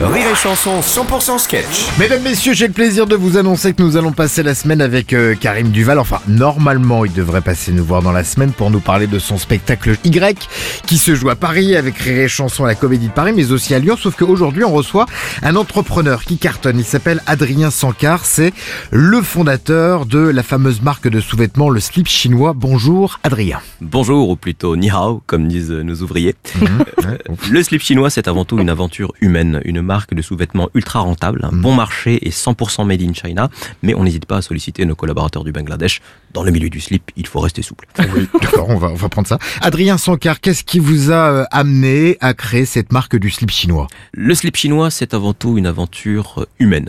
Rire et Chanson 100% sketch. Mesdames, Messieurs, j'ai le plaisir de vous annoncer que nous allons passer la semaine avec euh, Karim Duval. Enfin, normalement, il devrait passer nous voir dans la semaine pour nous parler de son spectacle Y qui se joue à Paris avec Rire et Chanson à la Comédie de Paris, mais aussi à Lyon. Sauf qu'aujourd'hui, on reçoit un entrepreneur qui cartonne. Il s'appelle Adrien Sankar. C'est le fondateur de la fameuse marque de sous-vêtements, le slip chinois. Bonjour, Adrien. Bonjour, ou plutôt ni hao, comme disent nos ouvriers. le slip chinois, c'est avant tout une aventure humaine, une marque de sous-vêtements ultra rentable, un bon marché et 100% made in China, mais on n'hésite pas à solliciter nos collaborateurs du Bangladesh. Dans le milieu du slip, il faut rester souple. Oui, d'accord, on va, on va prendre ça. Adrien Sankar, qu'est-ce qui vous a euh, amené à créer cette marque du slip chinois? Le slip chinois, c'est avant tout une aventure euh, humaine.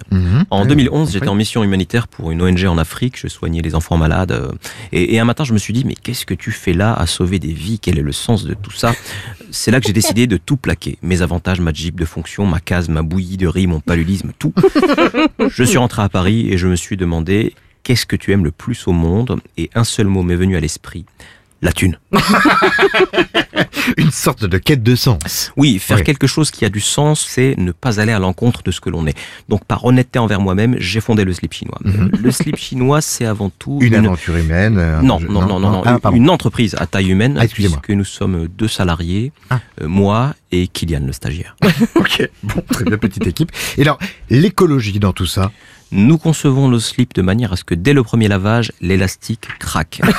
En Ouais, 2011, oui. j'étais en mission humanitaire pour une ONG en Afrique, je soignais les enfants malades, euh, et, et un matin, je me suis dit, mais qu'est-ce que tu fais là à sauver des vies? Quel est le sens de tout ça? C'est là que j'ai décidé de tout plaquer. Mes avantages, ma jeep de fonction, ma case, ma bouillie de riz, mon paludisme, tout. Je suis rentré à Paris et je me suis demandé, qu'est-ce que tu aimes le plus au monde? Et un seul mot m'est venu à l'esprit, la thune. Une sorte de quête de sens. Oui, faire Oui. quelque chose qui a du sens, c'est ne pas aller à l'encontre de ce que l'on est. Donc, par honnêteté envers moi-même, j'ai fondé le slip chinois. Le slip chinois, c'est avant tout Une aventure humaine. non, je- non, non, non, non, Ah, une entreprise à taille humaine, Ah, puisque nous sommes deux salariés, Ah. euh, moi et Kylian le stagiaire. Ok, bon, très bien, petite équipe. Et alors, l'écologie dans tout ça Nous concevons nos slips de manière à ce que dès le premier lavage, l'élastique craque.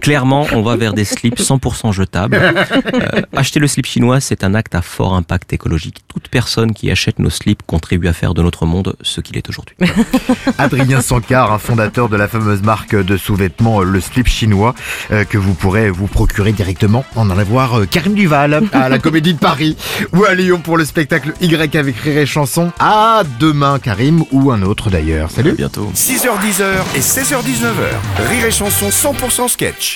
Clairement, on va vers des slips 100% jetables. Euh, acheter le slip chinois, c'est un acte à fort impact écologique. Toute personne qui achète nos slips contribue à faire de notre monde ce qu'il est aujourd'hui. Adrien Sankar, un fondateur de la fameuse marque de sous-vêtements, euh, le slip chinois, euh, que vous pourrez vous procurer directement en allant voir euh, Karim Duval à la Comédie de Paris ou à Lyon pour le spectacle Y avec Rire et Chanson. À demain, Karim, ou un autre d'ailleurs. À Salut bientôt. 6h10 et 16h19h. Rire et Chanson 100% sketch.